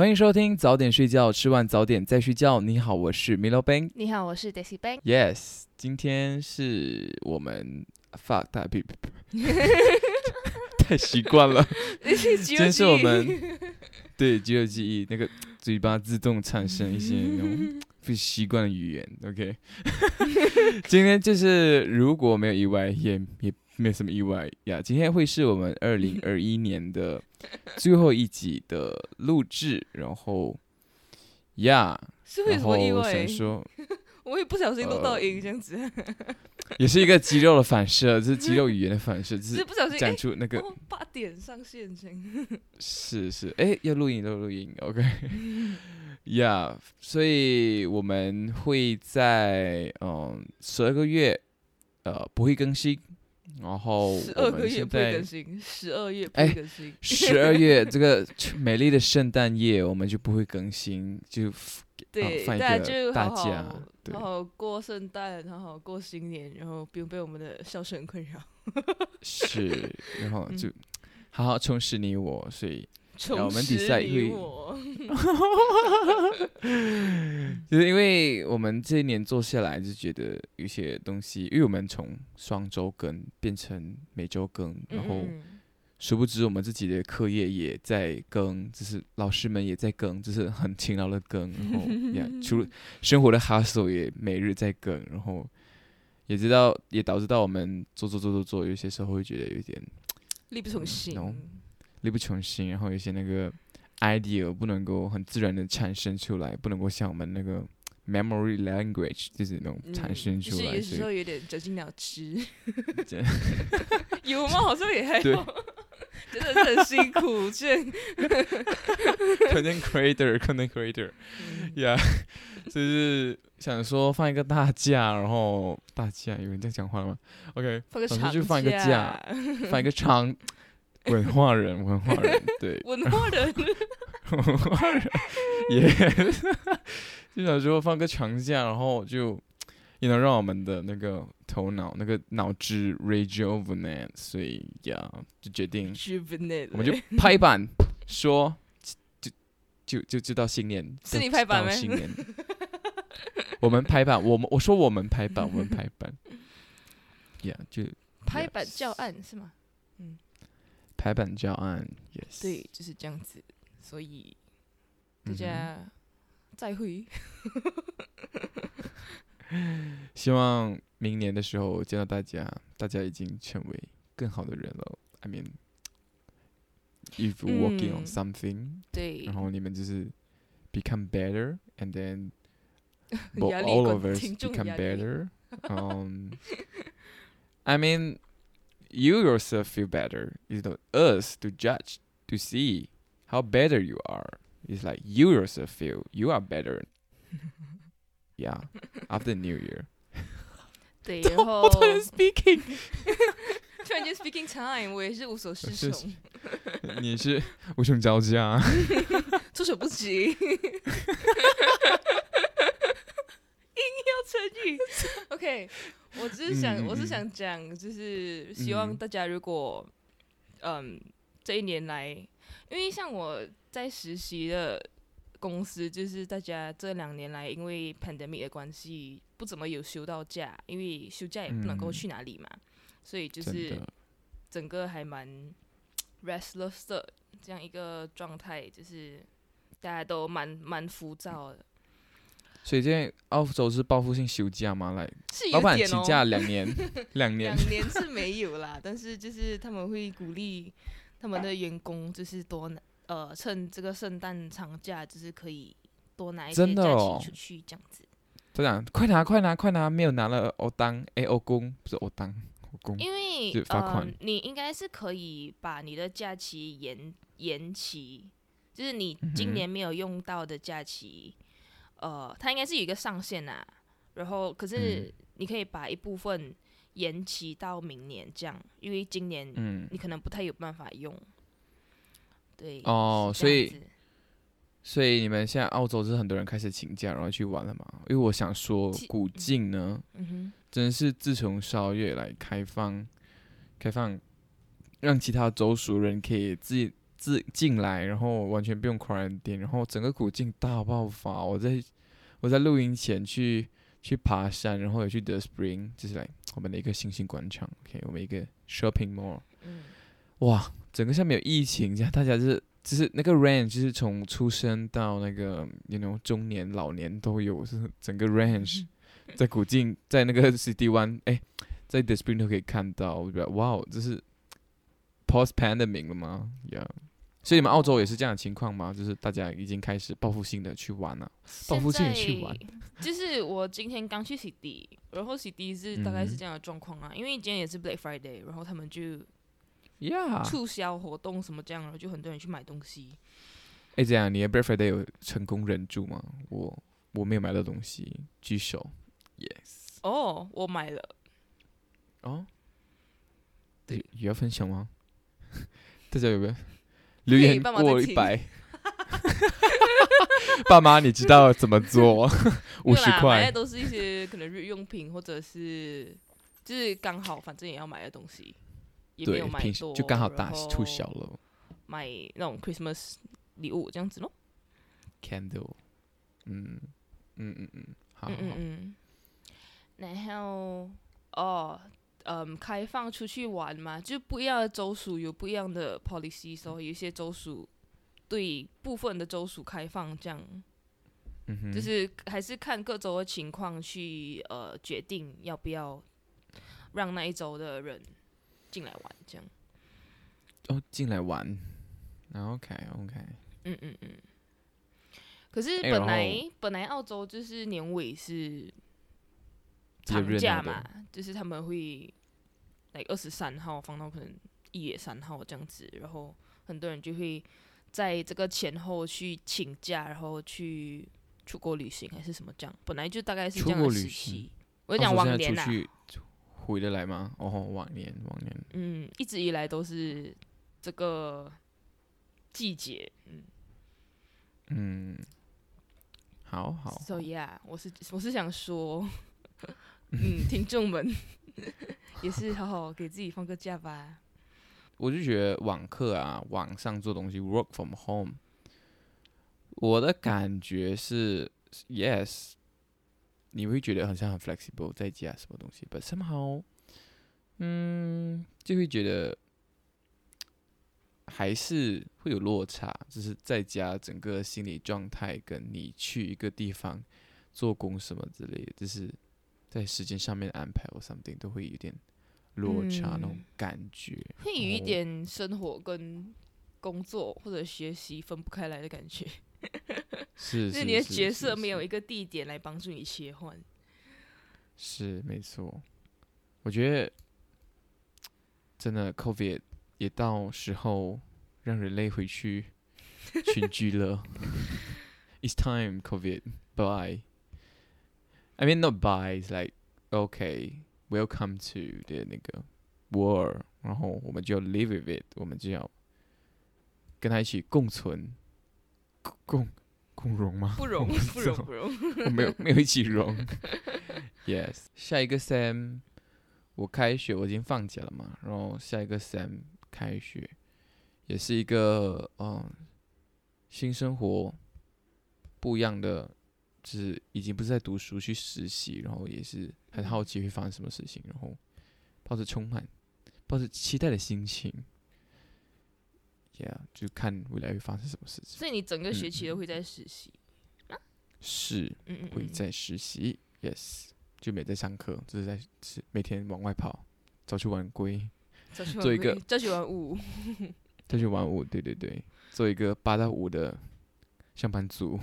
欢迎收听早点睡觉，吃完早点再睡觉。你好，我是 Milo Bang。你好，我是 Daisy Bang。Yes，今天是我们 fuck 大屁，太习惯了。今今天是我们对肌肉记忆那个嘴巴自动产生一些那种 不习惯的语言。OK，今天就是如果没有意外，也也没什么意外呀。今天会是我们 二零二一年的最后一集的录制，然后呀，是会什么意外想？说我也不小心录到呃音这样子，也是一个肌肉的反射，这是肌肉 语言的反射，就只是是不小心哎，讲出那个哦八点上线先，是是，哎，要录音要录音，OK，呀、所以我们会在嗯十二个月呃不会更新，然后十我二个月不更新，十二月不哎会更新，十二月 这个美丽的圣诞夜我们就不会更新，就对，大家好好对。好好过圣诞，好好过新年，然后不用被我们的笑声困扰。是，然后 嗯。就好好充实你我，所以充我们比赛会我，就是因为我们这一年做下来，就觉得有些东西，因为我们从双周更变成每周更，然后嗯殊不知我们自己的课业也在更，就是老师们也在更，就是很勤劳的更，然后 也，除了生活的 hustle 也每日在更，然后也知道也导致到我们做做做做做，有些时候会觉得有点力不从心。力不从心，然后有些那个 idea 不能够很自然的产生出来，不能够像我们那个 memory language 就是那种产生嗯就是出来，有时候有点绞尽脑汁。有吗？好像也还对。好，真的是很辛苦，这 content creator content creator 嗯。呀、就是想说放一个大假，然后大假有人在讲话了吗？OK，放个反正长就放一个假放一个长文化人文化人对文化人，文化人 也 就想说放个长假，然后就也能让我们的那个头脑那个脑汁 rejuvenate，所以呀就决定我们就拍板说，就就就知道新年，是到你拍板咩到新年，我们拍板，我们我说我们拍板，我们拍板，呀、yeah,，就拍板教案是吗？拍板教案，yes，对，就是这样子。所以大家再会。希望明年的时候见到大家，大家已经成为更好的人了。I mean, if working on 嗯 something，、对然，后你们就是 become better and then but all of us become better. Um, I mean, you yourself feel better. You know, us to judge, to see how better you are. It's like you yourself feel you are better. yeah, after New Year. 对，然后突然 speaking，突然间 speaking time，我也是无所适是从，你是无穷交加。措手不及，硬要 成语。OK，我只是想，嗯嗯嗯。我是想讲，就是希望嗯。大家如果，嗯，这一年来，因为像我在实习的公司，就是大家这两年来因为 pandemic 的关系，不怎么有休到假，因为休假也不能够嗯。去哪里嘛，所以就是，整个还蛮 restless 的这样一个状态，就是大家都蛮蛮浮躁的，所以现在澳洲是报复性休假吗？来，老板。请假两年，两年两。年是没有啦，但是就是他们会鼓励他们的员工，就是多拿呃趁这个圣诞长假，就是可以多拿一些假期出去这样子。这样快拿快拿快拿，没有拿了欧当哎欧公不是欧当欧公，因为就罚款呃，你应该是可以把你的假期延延期，就是你今年没有用到的假期，呃，它应该是有一个上限啊。然后，可是嗯你可以把一部分延期到明年这样，因为今年嗯你可能不太有办法用。对哦，所以所以你们现在澳洲是很多人开始请假然后去玩了嘛？因为我想说古晋呢，嗯哼，真的是自从十二月来开放，开放让其他州属人可以自自进来，然后完全不用 quarantine，然后整个古晋大爆发。我在我在录音前去去爬山，然后有去 The Spring，就是来我们的一个新兴广场，OK，我们一个 shopping mall，嗯，哇，整个下面有疫情，这样大家就是就是那个 range，就是从出生到那个 you know 中年、老年都有，是整个 range 在古晋，在那个 City One，哎，在 The Spring 都可以看到，我觉得哇，哦，这是 post pandemic 了吗？Yeah，所以你们澳洲也是这样的情况吗？就是大家已经开始报复性的去玩了、报复性的去玩就是我今天刚去洗 D，，然后洗 D 是大概是嗯这样的状况啊，因为今天也是 Black Friday，然后他们就 Yeah，促销活动什么这样，然后就很多人去买东西。哎，这样你的 Black Friday 有成功忍住吗？我我没有买到东西，举手。Yes。哦，我买了，哦，对要分享吗？大家有没有留言过一百？爸妈，你知道怎么做？五十块的。都是一些可能日用品，或者是就是刚好反正也要买的东西，也没有，买多，就刚好打促销了。买那种 Christmas 礼物这样子咯。Candle，嗯嗯嗯嗯，好好嗯嗯，嗯。然后哦，嗯，开放出去玩嘛，就不一样的州属有不一样的 policy，所以有些州属对部分的州属开放，这样、嗯哼，就是还是看各州的情况去呃决定要不要让那一州的人进来玩，这样。哦进来玩。OK OK，嗯嗯嗯。可是本来、后本来澳洲就是年尾是长假嘛，就是他们会来二十三号放到可能一月三号这样子，然后很多人就会在这个前后去请假，然后去出国旅行还是什么这样，本来就大概是这样的时期。我就讲往年啊回得来吗？哦，往年往年。嗯，一直以来都是这个季节，嗯。嗯，好好。So yeah，我是我是想说，嗯，听众们 也是好好给自己放个假吧。我就觉得网课啊，网上做东西，work from home，我的感觉是，yes，你会觉得好像很 flexible，在家什么东西，but somehow，嗯，就会觉得还是会有落差，就是在家整个心理状态跟你去一个地方做工什么之类的，就是在时间上面的安排或 something 都会有点落差、那种嗯感觉。会有一哦点生活跟工作或者学习分不开来的感觉，是就是你的角色没有一个地点来帮助你切换。是没错，我觉得真的 COVID 也到时候让人类回去群居了。It's time, COVID. Bye. I mean, not. It's like okay, welcome to 的那个 world，然后我们就 live with it，我们就要跟他一起共存，共共共荣吗？不容 不容，我 没有没有一起融。yes，下一个 Sam 我开学我已经放假了嘛，然后下一个 Sam 开学也是一个嗯新生活不一样的，就是已经不是在读书去实习，然后也是很好奇会发生什么事情，然后抱着充满抱着期待的心情。Yeah，就看未来会发生什么事情。所以你整个学期嗯都会在实习。是，会在实习，yes，就没在上课，就是在是每天往外跑，早去晚归，做一个归朝九晚五。再去晚五，对对对，做一个八到五的上班族。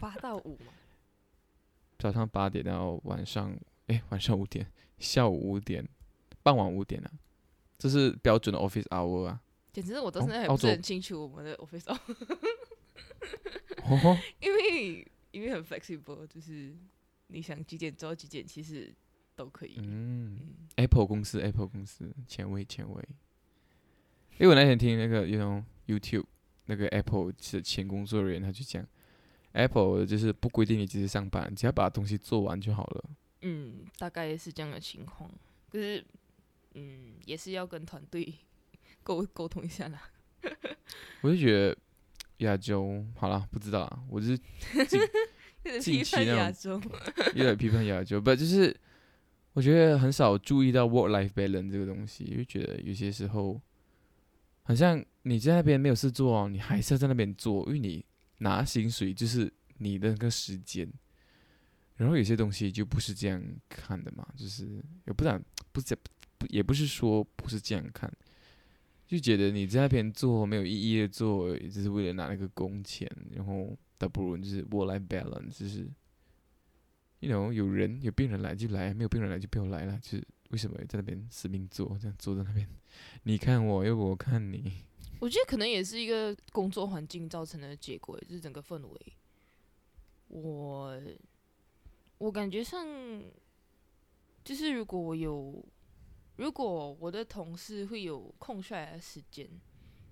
八到五嘛。早上八点到晚上，哎，晚上五点，下午五点，傍晚五点啊，这是标准的 office hour 啊。简直我到哦现在还不是很清楚我们的 office hour，哦，因为因为很 flexible，就是你想几点做到几点，其实都可以。嗯嗯，Apple 公司，Apple 公司前卫前卫。因为我那天听那个，you know YouTube 那个 Apple 的前工作人员，他就讲，Apple 就是不规定你几时上班，只要把东西做完就好了。嗯，大概是这样的情况。可是，嗯，也是要跟团队沟沟通一下啦。我就觉得亚洲好了，不知道啊，我就是近批判期那亚洲，有点批判亚洲，不就是我觉得很少注意到 work life balance 这个东西，就觉得有些时候，好像你在那边没有事做哦，你还是要在那边做，因为你拿薪水就是你的那个时间。然后有些东西就不是这样看的嘛，就是也不然不是不也不是说不是这样看，就觉得你在那边做没有意义的做，只是为了拿那个工钱，然后倒不如就是 work life balance，就是，you know 有人有病人来就来，没有病人来就不要来了，就是为什么在那边死命做，这样坐在那边，你看我又我看你，我觉得可能也是一个工作环境造成的结果，就是整个氛围。我我感觉上，就是如果我有，如果我的同事会有空出来的时间，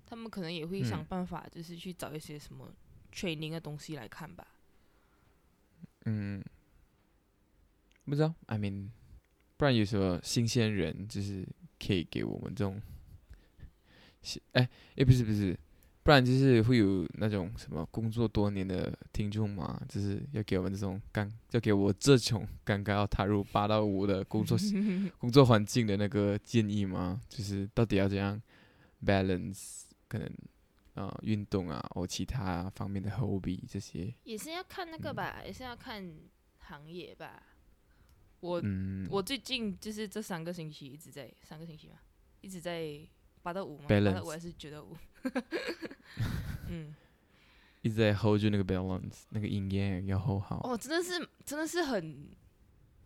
他们可能也会想嗯办法，就是去找一些什么 training 的东西来看吧。嗯，不知道，I mean，不然有什么新鲜人就是可以给我们这种，新哎哎不是不是，不然就是会有那种什么工作多年的听众嘛，就是要给我们这种刚要给我这种刚刚要踏入八到五的工作 工作环境的那个建议吗？就是到底要怎样 balance 可能啊运动啊或其他方面的 hobby 这些，也是要看那个吧，也是要看行业吧。我、嗯，我最近就是这三个星期一直在三个星期嘛，一直在八到五嘛，八到 Balance 五还是觉得五？嗯，一直在 hold 住那个 balance，那个音乐要 hold 好。哦，真的是真的是很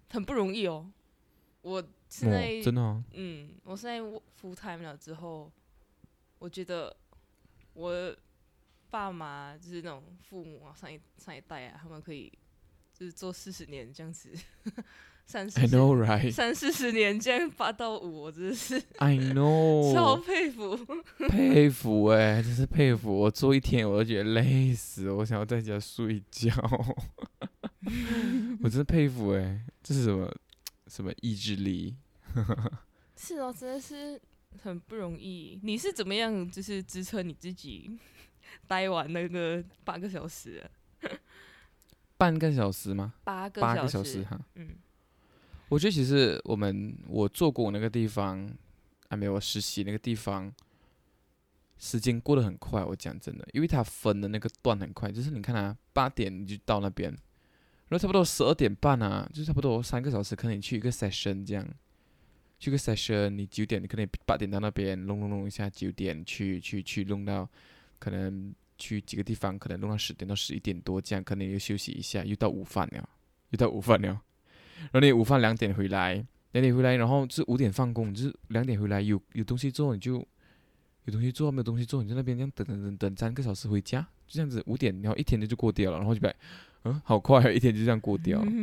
很不容易哦。我现哦在、真的哦，嗯，我现在 full time 了之后，我觉得我爸妈就是那种父母啊，上一上一代啊，他们可以就是做四十年这样子，三四 I 十 know right, 三四十年这样八到五，我真的是 I know，超佩服。佩服哎、真是佩服！我做一天我都觉得累死，我想要在家睡觉。我真的佩服哎、这是什么什么意志力？是哦，真的是很不容易。你是怎么样就是支撑你自己待完那个八个小时啊？半个小时吗？八个八个小小时哈。嗯我觉得其实我们我做过那个地方，还没有我实习那个地方，时间过得很快。我讲真的，因为他分的那个段很快，就是你看啊，八点你就到那边，然后差不多十二点半啊，就差不多三个小时，可能你去一个 session 这样，去个 session，你九点你可能八点到那边弄弄弄一下，九点去去去弄到，可能去几个地方，可能弄到十点到十一点多这样，可能又休息一下，又到午饭了，又到午饭了。然后你午饭两点回来，两点回来，然后是五点放工，就是两点回来有有东西做你就有东西做，没有东西做你在那边这样等等等等三个小时回家，就这样子五点，然后一天就就过掉了，然后就被嗯好快啊，一天就这样过掉。了。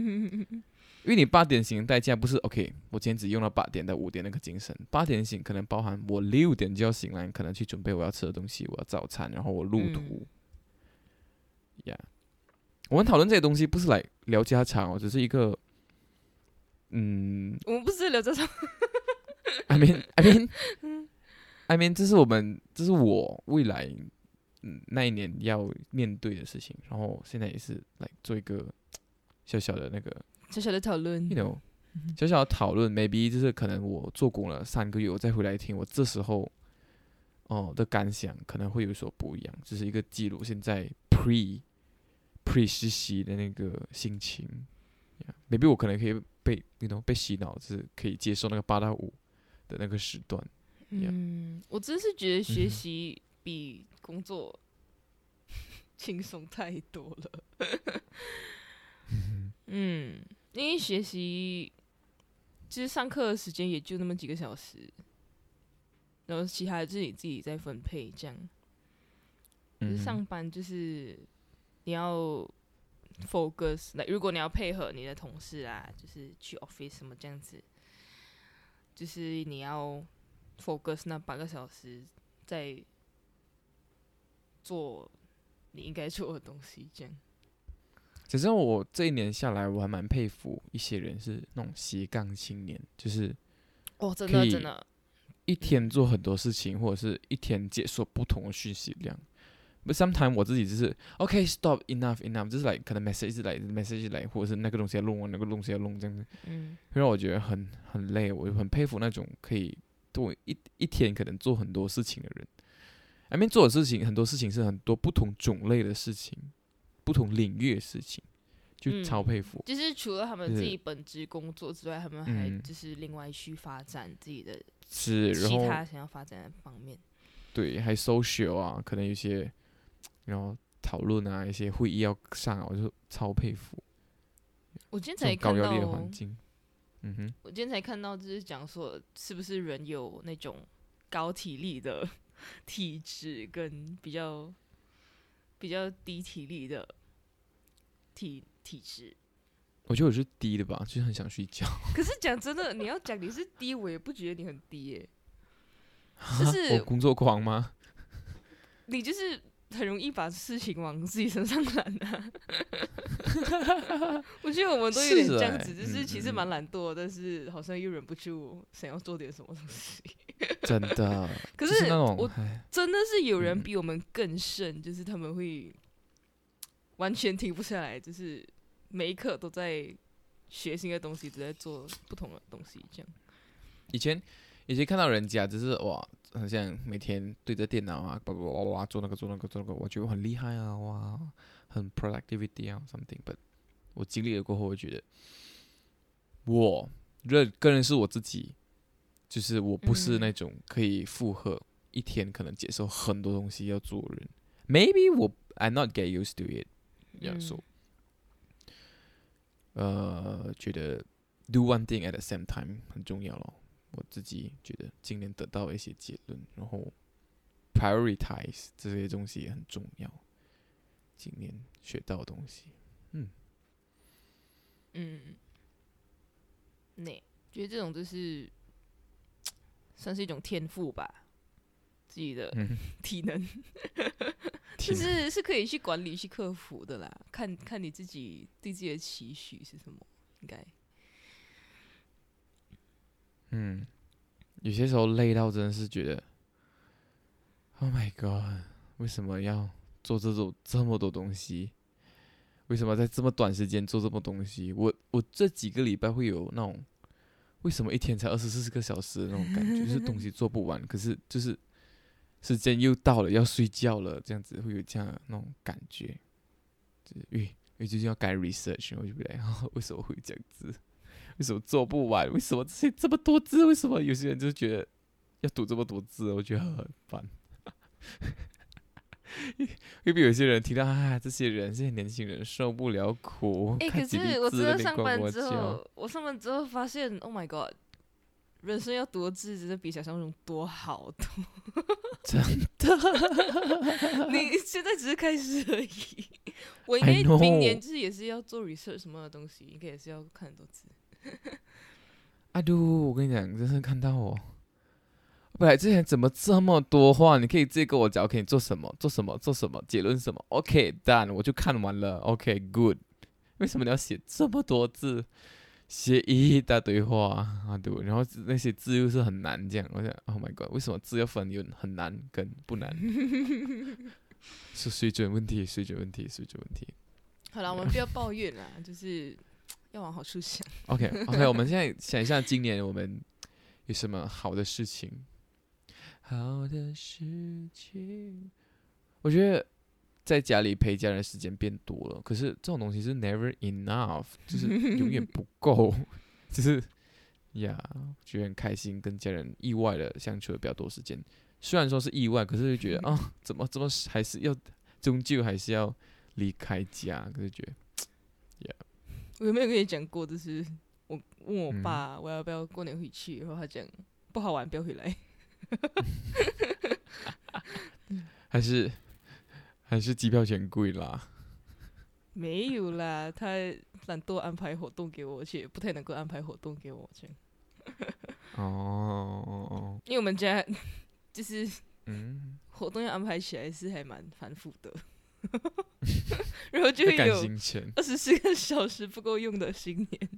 因为你八点醒的代价不是 OK，我今天只用了八点到五点那个精神，八点醒可能包含我六点就要醒来，可能去准备我要吃的东西，我要早餐，然后我路途，呀、我们讨论这些东西不是来聊家常哦，只是一个，嗯我们不是聊这种，，I mean I mean I mean 这是我们这是我未来嗯那一年要面对的事情，然后现在也是来做一个小小的那个小小的讨论 you。know，小小的讨论，maybe 就是可能我做工了三个月，我再回来听，我这时候哦的感想可能会有所不一样，只是一个记录现在 pre pre 实习的那个心情。Maybe 我可能可以被 you know 被洗脑，就是可以接受那个八到五的那个时段。Yeah 嗯，我真是觉得学习比工作 轻松太多了。嗯，因为学习其实上课的时间也就那么几个小时，然后其他的就是你自己在分配这样。上班就是你要 focus，那如果你要配合你的同事啊，就是去 office 什么这样子，就是你要 focus 那八个小时在做你应该做的东西，这样。其实我这一年下来，我还蛮佩服一些人是那种斜杠青年，就是哦，真的真的，一天做很多事情，或者是一天接受不同的讯息量。But sometimes 我自己就是 OK stop enough enough，就是 like 可能 message 是来 message 来，或者是那个东西要弄完，那个东西要弄这样子，嗯会让我觉得很很累。我很佩服那种可以做一一天可能做很多事情的人。I mean 做的事情很多事情是很多不同种类的事情，不同领域的事情，就嗯超佩服。就是除了他们自己本职工作之外，他们还嗯就是另外去发展自己的是，其他想要发展的方面。对，还 social 啊，可能有些然后讨论啊，一些会议要上啊，我就超佩服我今天才看到高压力的环境。嗯哼，我今天才看到，就是讲说，是不是人有那种高体力的 体质，跟比较比较低体力的体体质。我觉得我是低的吧，就是很想睡觉。可是讲真的，你要讲你是低，我也不觉得你很低耶、就是我工作狂吗？你就是很容易把事情往自己身上揽啊。我觉得我们都有点这样子，就是嗯其实嗯蛮懒惰，但是好像又忍不住想要做点什么东西。真的，可就是我真的是有人嗯比我们更甚，就是他们会完全停不下来，就是每一刻都在学新的东西，都在做不同的东西，这样。以前以前看到人家就是哇，好像每天对着电脑啊，叭叭叭叭做那个做那个做那个，我觉得很厉害啊，哇，很 productivity 啊 something。But 我经历了过后，我觉得我认个人是我自己，就是我不是嗯那种可以负荷一天可能接受很多东西要做的人。Maybe 我 I not get used to it。Yeah, 嗯 so 呃，觉得 do one thing at the same time 很重要咯。我自己觉得今年得到一些结论，然后 prioritize 这些东西也很重要。今年学到的东西，嗯嗯，那觉得这种就是 算是一种天赋吧，自己的嗯，体能，天 就是是可以去管理、去克服的啦。看看你自己对自己的期许是什么，应该。嗯，有些时候累到真的是觉得，Oh my God，为什么要做这种这么多东西？为什么在这么短时间做这么东西？我我这几个礼拜会有那种，为什么一天才二十四个小时的那种感觉，就是东西做不完，可是就是时间又到了要睡觉了，这样子会有这样那种感觉，就是因为因为最近要改 research，我就不来，为什么会这样子？为什么做不完？为什么这些这么多字？为什么有些人就觉得要读这么多字？我觉得很烦。会不会有些人听到啊，这些人这些年轻人受不了苦，哎、可是我真的上班之后，我上班之后发现，Oh my God，人生要读的字真的比想象中多好多。真的 你现在只是开始而已，我应该明年就是也是要做 research 什么的东西，应该也是要看很多字。阿杜，我跟你讲，真是看到我。本来之前怎么这么多话？你可以直接跟我讲，OK，你做什么？做什么？做什么？结论什么？OK，done，我就看完了。OK，good。为什么你要写这么多字？写一大堆话，阿杜，然后那些字又是很难，这样，我想，Oh my god，为什么字要分有很难跟不难？是水准问题，水准问题，水准问题。好了，我们不要抱怨了，就是要往好处想。OK，OK，我们现在想一下，今年我们有什么好的事情？好的事情，我觉得在家里陪家人的时间变多了。可是这种东西是 never enough，就是永远不够。就是呀觉得很开心，跟家人意外的相处了比较多时间。虽然说是意外，可是就觉得啊，怎么怎么还是要，终究还是要离开家。可是觉得我有没有跟你讲过？就是我问我嗯爸我要不要过年回去，然后他讲不好玩，不要回来。还是还是机票钱贵啦？没有啦，他懒惰安排活动给我，而且不太能够安排活动给我这样，哦哦哦，因为我们家 就是嗯，活动要安排起来是还蛮繁复的，然后就会有，二十四个小时不够用的新年。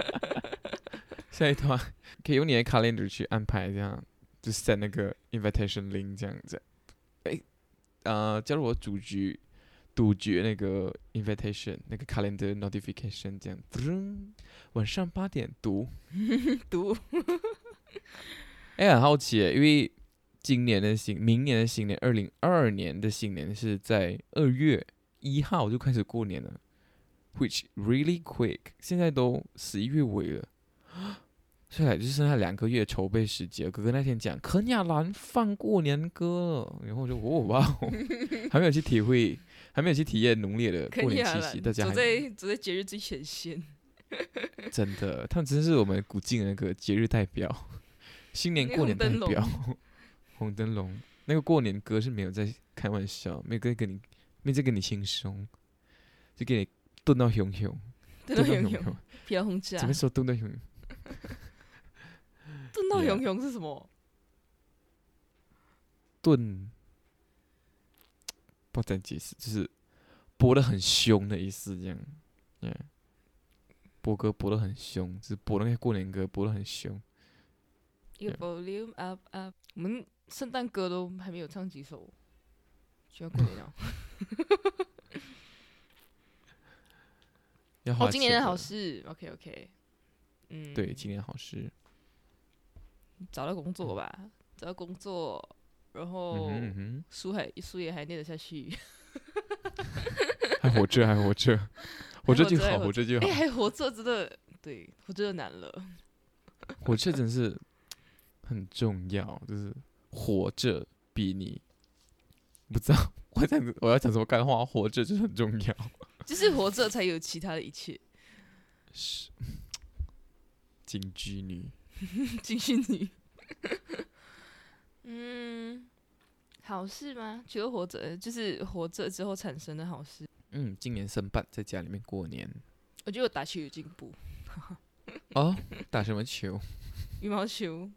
下一段可以用你的 calendar 去安排，这样就 send 那个 invitation link 这样子。哎，呃，加入我主局杜绝那个 invitation 那个 calendar notification 这样，噔晚上八点读。读哎，很好奇耶，因为今年的新，明年的新年，二零二二年的新年是在二月一号就开始过年了，which really quick，现在都十一月尾了，现在就剩下两个月筹备时间。哥哥那天讲肯亚兰放过年歌，然后我就哦哇哦，还没有去体会，还没有去体验浓烈的过年气息，大家走还在走在节日最前线。真的，他们真是我们古晋的那个节日代表，新年过年代表，红灯笼那个过年歌是没有在开玩笑，没有在跟你，没有在跟你轻松，就给你炖到熊熊，炖到熊熊熊，不要轰炸怎么。说炖到熊？炖到熊熊是什么？炖，不知道怎解释，就是播的很凶的意思，这样，yeah. 播歌播的很凶，就是播那些过年歌播的很凶。volume up up。我们圣诞歌都还没有唱几首，就要过年了。要哦，今年的好事，OK OK。嗯，对，今年好事。找到工作吧，找到工作，然嗯后。书还书也还念得下去，还活着，还活着，活着就好，活着就好哎，，还活着真的，对，活着难了。活着真是很重要，就是活着比你不知道我讲我要讲什么干话，活着就是很重要。就是活着才有其他的一切。是，金居女，金居女，嗯，好事吗？除了活着，就是活着之后产生的好事。嗯，今年申办在家里面过年我觉得我打球有进步，哦，打什么球？羽毛球，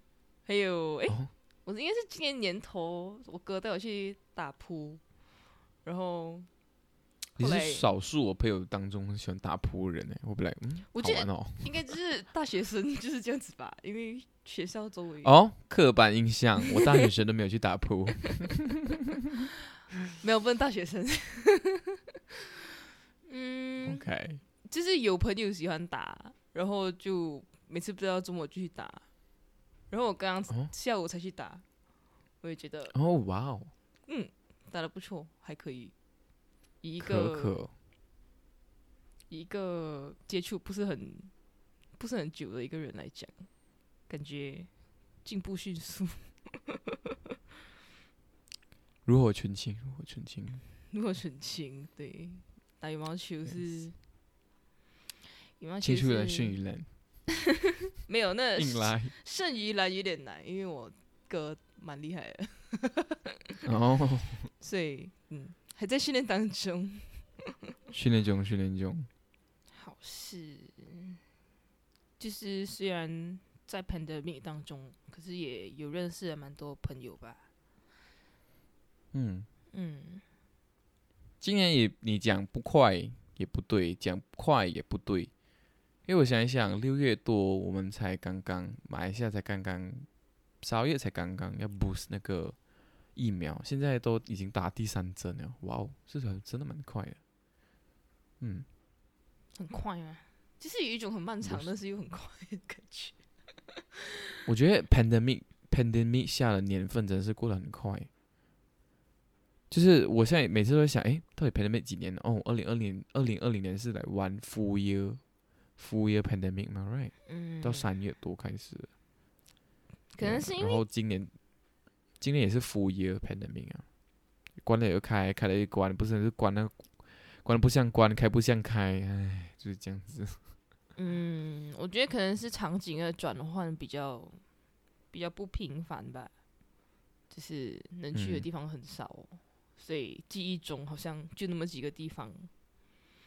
还有哎、哦我应该是今年年头，我哥带我去打扑，然后 你是少数我朋友当中很喜欢打扑的人呢，我不来嗯，我觉得。应该就是大学生 就是这样子吧，因为学校周围哦，刻板印象，我大学生都没有去打扑。没有问大学生。嗯，OK，就是有朋友喜欢打，然后就每次不知道周末就去打，然后我刚刚哦下午才去打，我也觉得哦，哇哦，嗯打的不错，还可以。以一个可，以一个接触不是很不是很久的一个人来讲，感觉进步迅速。如火纯青，如火纯青。如火纯青，对，打羽毛球是羽毛球接触了是剩余兰，没有那硬来。剩余来有点难，因为我哥蛮厉害的，哦，所以嗯还在训练当中。训练中，训练中。好事，就是虽然在 pandemic 当中，可是也有认识了蛮多朋友吧。嗯，嗯，今年也你讲不快也不对，讲快也不对，因为我想一想，六月多我们才刚刚，马来西亚才刚刚，十二月才刚刚要 boost 那个疫苗，现在都已经打第三针了，哇哦，是很真的蛮快的。嗯，很快啊？就是有一种很漫长，但是又很快的感觉。我觉得 pandemic pandemic 下的年份真的是过得很快。就是我现在每次都在想，诶，到底 pandemic 几年了？哦，二零二零二零二零年是来 one full year full year pandemic 嘛，right？嗯，到三月多开始，可能是因为然后今年今年也是 full year pandemic 啊，关了又开，开了又关，不是是关了关了不像关，开不像开，唉，就是这样子。嗯，我觉得可能是场景的转换比较比较不频繁吧，就是能去的嗯地方很少哦，所以记忆中好像就那么几个地方。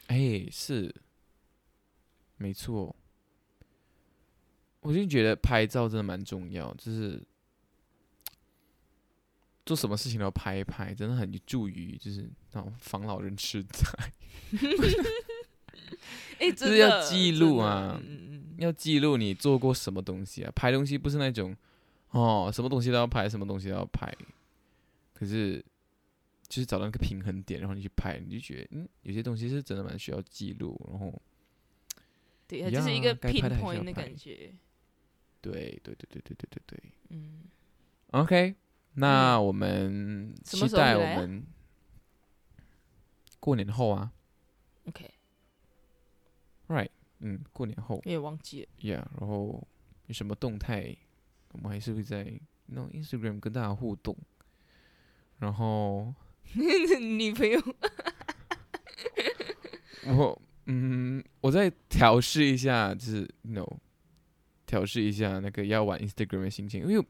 哎，是，没错。我就觉得拍照真的蛮重要，就是做什么事情都要拍一拍，真的很有助于就是那种防老人痴呆。哎、就是要记录啊要记录你做过什么东西啊，拍东西不是那种哦，什么东西都要拍，什么东西都要拍，可是就是找到一个平衡点，然后你去拍，你就觉得嗯，有些东西是真的蛮需要记录，然后对，它就是一个 pinpoint 的感觉。对对对对对对对对嗯，，OK，那我们期待我们过年后啊。OK，，Right，嗯，过年后。有点忘记了。，Yeah，然后有什么动态，我们还是会在那种 Instagram 跟大家互动，然后。女朋友。我嗯，我再调试一下，就是 no，调试一下那个要玩 Instagram 的心情，因为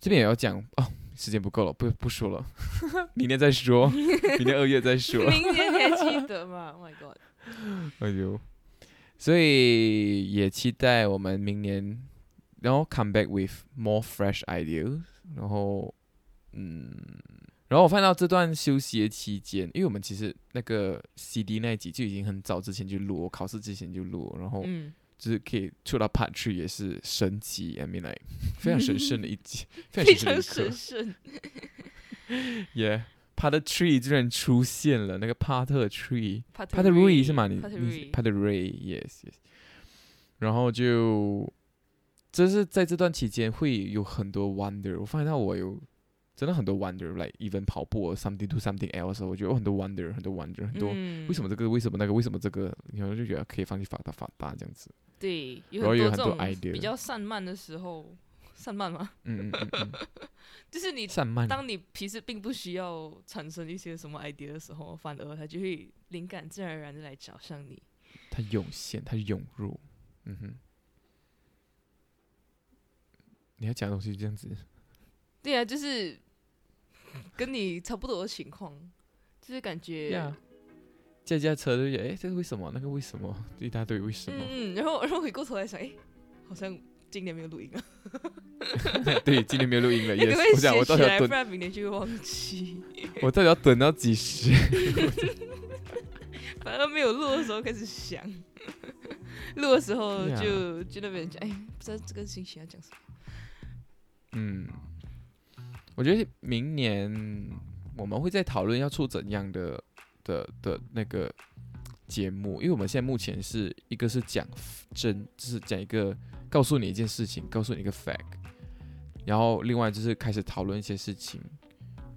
这边也要讲哦，时间不够了，不不说了，明年再说，明年二月再说。明天你 还记得吗？Oh my god！哎呦，所以也期待我们明年，然后 come back with more fresh ideas，然后嗯，然后我看到这段休息的期间，因为我们其实那个 CD 那一集就已经很早之前就录，我考试之前就录，然后嗯，就是可以出到 Part Three 也是神奇，I mean like 非常神圣的一集，非 非常神圣的神一刻圣。Yeah。Part Three 居然出现了，那个 Part Three，Part Three 是吗？你帕特你是瑞 p a t r y y e s yes。然后就，这是在这段期间会有很多 wonder，我发现到我有真的很多 wonder，like even 跑步 something to something else，我觉得有很多 wonder，很多 wonder，很多、嗯为什么这个，为什么那个，为什么这个，然后就觉得可以放弃发大发大这样子。对，有然后有很多这种 idea 比较散漫的时候，散漫吗？嗯嗯嗯 就是你嗯，散漫。当你其实并不需要产生一些什么 idea 的时候，反而它就会灵感自然而然的来找上你。它涌现，它涌入，嗯哼。你要讲的东西就这样子，对啊，就是跟你差不多的情况，就是感觉呀，驾驾车就觉得，哎，这个为什么？那个为什么？一大堆为什么？嗯嗯，然后然后回过头来想，哎，好像今年没有录音啊，对，今年没有录音了，你也是。会我想，我到底要等，然明年就会忘记。我到底要等到几时？反而没有录的时候开始想，录的时候就就那边讲，哎，不知道这个星期要讲什么。嗯，我觉得明年我们会再讨论要出怎样的的的那个节目，因为我们现在目前是一个是讲真，就是讲一个告诉你一件事情，告诉你一个 fact，然后另外就是开始讨论一些事情。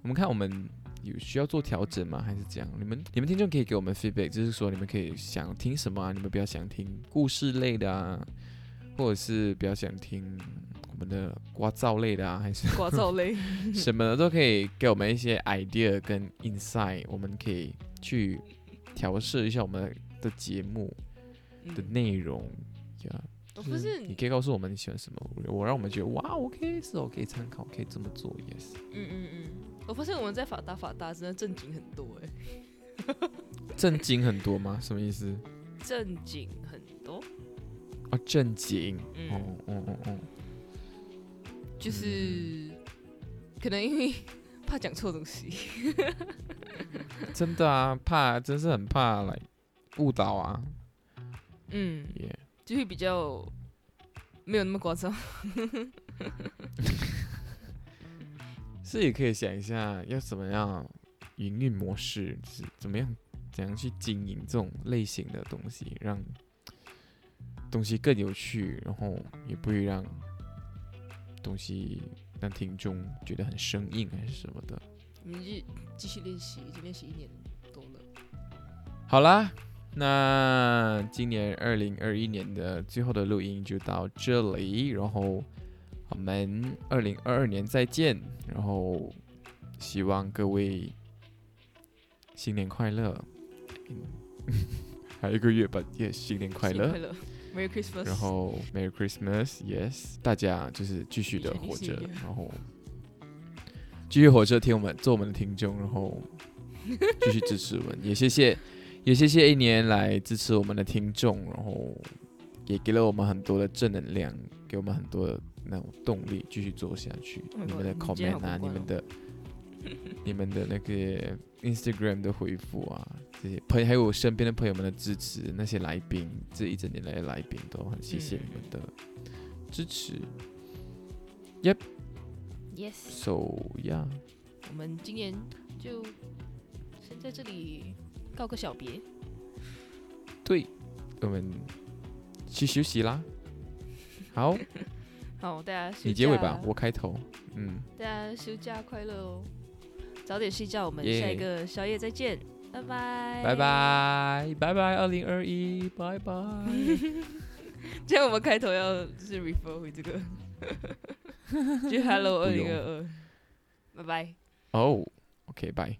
我们看我们有需要做调整吗？还是这样？你们你们听众可以给我们 feedback，就是说你们可以想听什么啊？你们比较想听故事类的啊，或者是比较想听我们的刮噪类的啊，还是刮噪类，什么的都可以给我们一些 idea 跟 insight，我们可以去调试一下我们的节目的嗯，内容呀。我不是，你可以告诉我们你喜欢什么，我让我们觉得哇，OK，是哦，可以参考，可以这么做，yes。嗯嗯嗯，我发现我们在法大法大真的正经很多哎，正经很多吗？什么意思？正经很多，哦，正经，嗯。哦哦哦哦，就是可能因为怕讲错东西，真的啊，怕，真是很怕来误导啊，嗯，耶、就会比较没有那么夸张。是也可以想一下要怎么样营运模式，就是怎么样怎样去经营这种类型的东西，让东西更有趣，然后也不会让东西让听众觉得很生硬还是什么的。我们继续练习，已经练习一年多了。好啦，那今年二零二一年的最后的录音就到这里，然后我们二零二二年再见，然后希望各位新年快乐。还有一个月吧，也新年快乐新年快。乐，Merry Christmas。然后 Merry Christmas，Yes，大家就是继续的活着然后继续活着听我们，做我们的听众，然后继续支持我们，也谢谢，也谢谢一年来支持我们的听众，然后也给了我们很多的正能量，给我们很多的那种动力继续做下去。Oh 你们的 comment 啊，你们的 你们的那个 Instagram 的回复啊，这些朋还有我身边的朋友们的支持，那些来宾，这一整年来的来宾都很谢谢嗯你们的支持。Yep。Yes。So yeah，我们今年就先在这里告个小别。对，我们去休息啦。好，好，大家你结尾吧，我开头。嗯，大家休假快乐哦！早点睡觉，我们下一个宵夜再见，拜拜，拜。拜，拜拜，二零二一，拜拜。今天我们开头要就是 refer 回这个，就 Hello 二零二二，拜拜。哦，OK，拜。